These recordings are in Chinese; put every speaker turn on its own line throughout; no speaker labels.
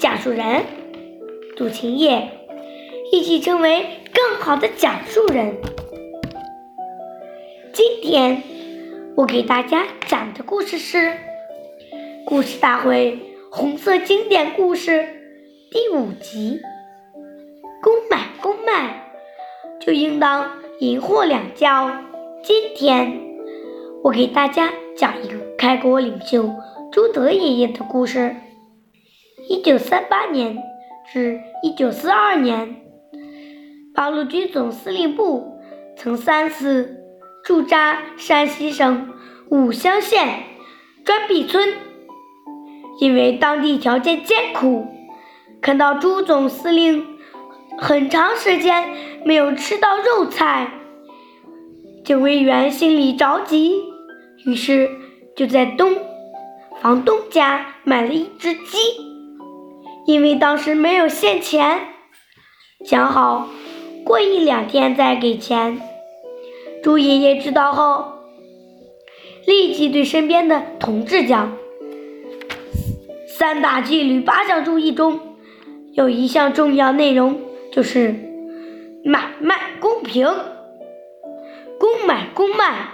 讲述人杜晴叶，一起成为更好的讲述人。今天我给大家讲的故事是《故事大会》红色经典故事第五集。公买公卖，就应当银货两交。今天我给大家。讲一个开国领袖朱德爷爷的故事。一九三八年至一九四二年，八路军总司令部曾三次驻扎山西省武乡县砖壁村。因为当地条件艰苦，看到朱总司令很长时间没有吃到肉菜，警卫员心里着急。于是就在东房东家买了一只鸡，因为当时没有现钱，想好过一两天再给钱。朱爷爷知道后，立即对身边的同志讲：“三大纪律八项注意中，有一项重要内容，就是买卖公平，公买公卖。”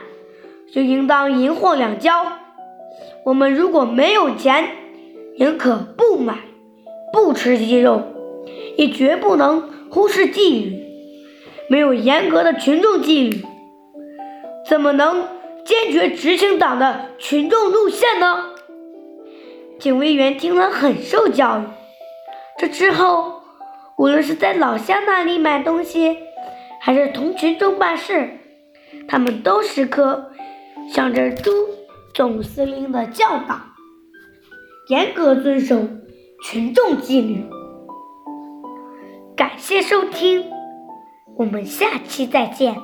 就应当银货两交。我们如果没有钱，宁可不买、不吃鸡肉，也绝不能忽视纪律。没有严格的群众纪律，怎么能坚决执行党的群众路线呢？警卫员听了很受教育。这之后，无论是在老乡那里买东西，还是同群众办事，他们都时刻。向着朱总司令的教导，严格遵守群众纪律。感谢收听，我们下期再见。